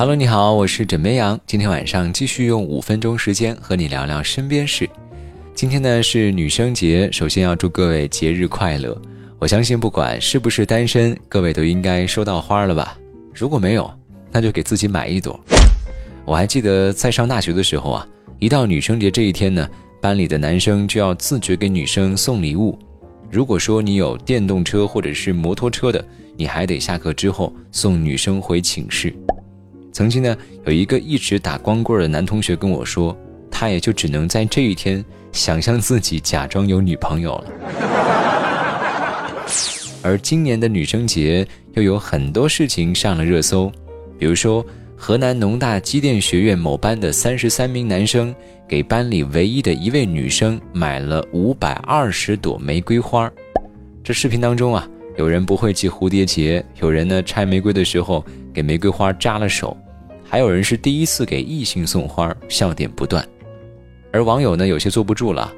Hello，你好，我是枕边羊。今天晚上继续用五分钟时间和你聊聊身边事。今天呢是女生节，首先要祝各位节日快乐。我相信不管是不是单身，各位都应该收到花了吧？如果没有，那就给自己买一朵。我还记得在上大学的时候啊，一到女生节这一天呢，班里的男生就要自觉给女生送礼物。如果说你有电动车或者是摩托车的，你还得下课之后送女生回寝室。曾经呢，有一个一直打光棍的男同学跟我说，他也就只能在这一天想象自己假装有女朋友了。而今年的女生节又有很多事情上了热搜，比如说河南农大机电学院某班的三十三名男生给班里唯一的一位女生买了五百二十朵玫瑰花。这视频当中啊，有人不会系蝴蝶结，有人呢拆玫瑰的时候给玫瑰花扎了手。还有人是第一次给异性送花，笑点不断，而网友呢有些坐不住了，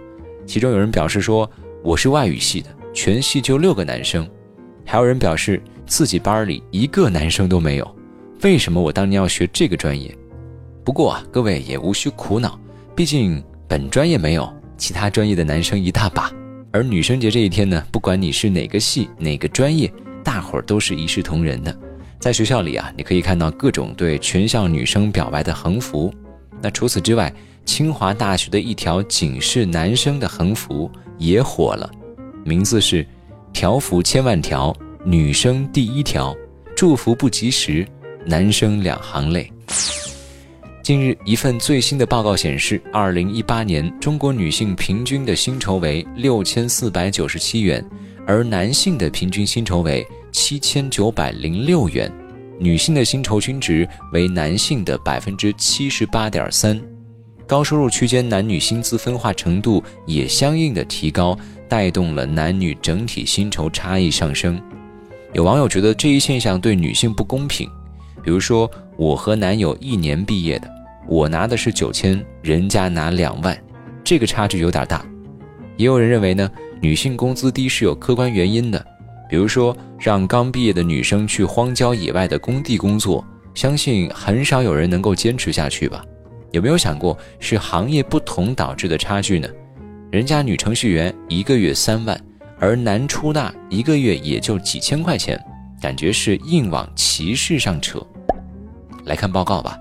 其中有人表示说我是外语系的，全系就六个男生，还有人表示自己班里一个男生都没有，为什么我当年要学这个专业？不过啊，各位也无需苦恼，毕竟本专业没有，其他专业的男生一大把，而女生节这一天呢，不管你是哪个系哪个专业，大伙儿都是一视同仁的。在学校里啊，你可以看到各种对全校女生表白的横幅。那除此之外，清华大学的一条警示男生的横幅也火了，名字是“条幅千万条，女生第一条，祝福不及时，男生两行泪”。近日，一份最新的报告显示，二零一八年中国女性平均的薪酬为六千四百九十七元，而男性的平均薪酬为。七千九百零六元，女性的薪酬均值为男性的百分之七十八点三，高收入区间男女薪资分化程度也相应的提高，带动了男女整体薪酬差异上升。有网友觉得这一现象对女性不公平，比如说我和男友一年毕业的，我拿的是九千，人家拿两万，这个差距有点大。也有人认为呢，女性工资低是有客观原因的。比如说，让刚毕业的女生去荒郊野外的工地工作，相信很少有人能够坚持下去吧？有没有想过是行业不同导致的差距呢？人家女程序员一个月三万，而男出纳一个月也就几千块钱，感觉是硬往歧视上扯。来看报告吧，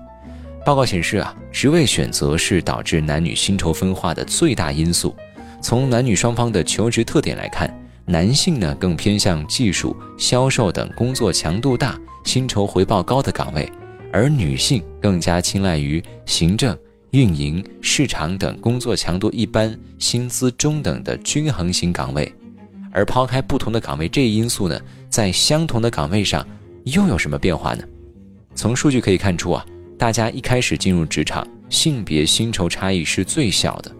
报告显示啊，职位选择是导致男女薪酬分化的最大因素。从男女双方的求职特点来看。男性呢更偏向技术、销售等工作强度大、薪酬回报高的岗位，而女性更加青睐于行政、运营、市场等工作强度一般、薪资中等的均衡型岗位。而抛开不同的岗位这一因素呢，在相同的岗位上又有什么变化呢？从数据可以看出啊，大家一开始进入职场，性别薪酬差异是最小的，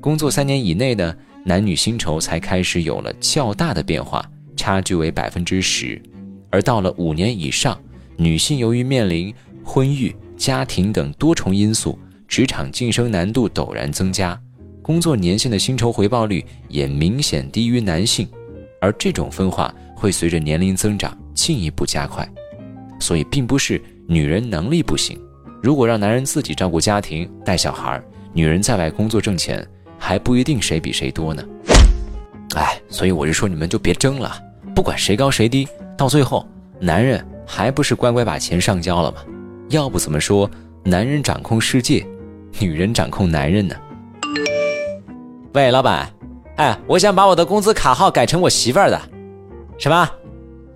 工作三年以内呢。男女薪酬才开始有了较大的变化，差距为百分之十，而到了五年以上，女性由于面临婚育、家庭等多重因素，职场晋升难度陡然增加，工作年限的薪酬回报率也明显低于男性，而这种分化会随着年龄增长进一步加快，所以并不是女人能力不行，如果让男人自己照顾家庭、带小孩，女人在外工作挣钱。还不一定谁比谁多呢，哎，所以我就说你们就别争了，不管谁高谁低，到最后男人还不是乖乖把钱上交了吗？要不怎么说男人掌控世界，女人掌控男人呢？喂，老板，哎，我想把我的工资卡号改成我媳妇儿的，什么？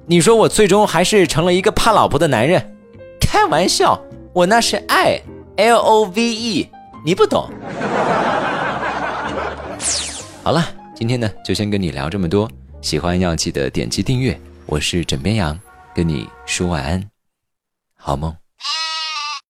你说我最终还是成了一个怕老婆的男人？开玩笑，我那是爱，L O V E，你不懂。好了，今天呢就先跟你聊这么多。喜欢要记得点击订阅。我是枕边羊，跟你说晚安，好梦。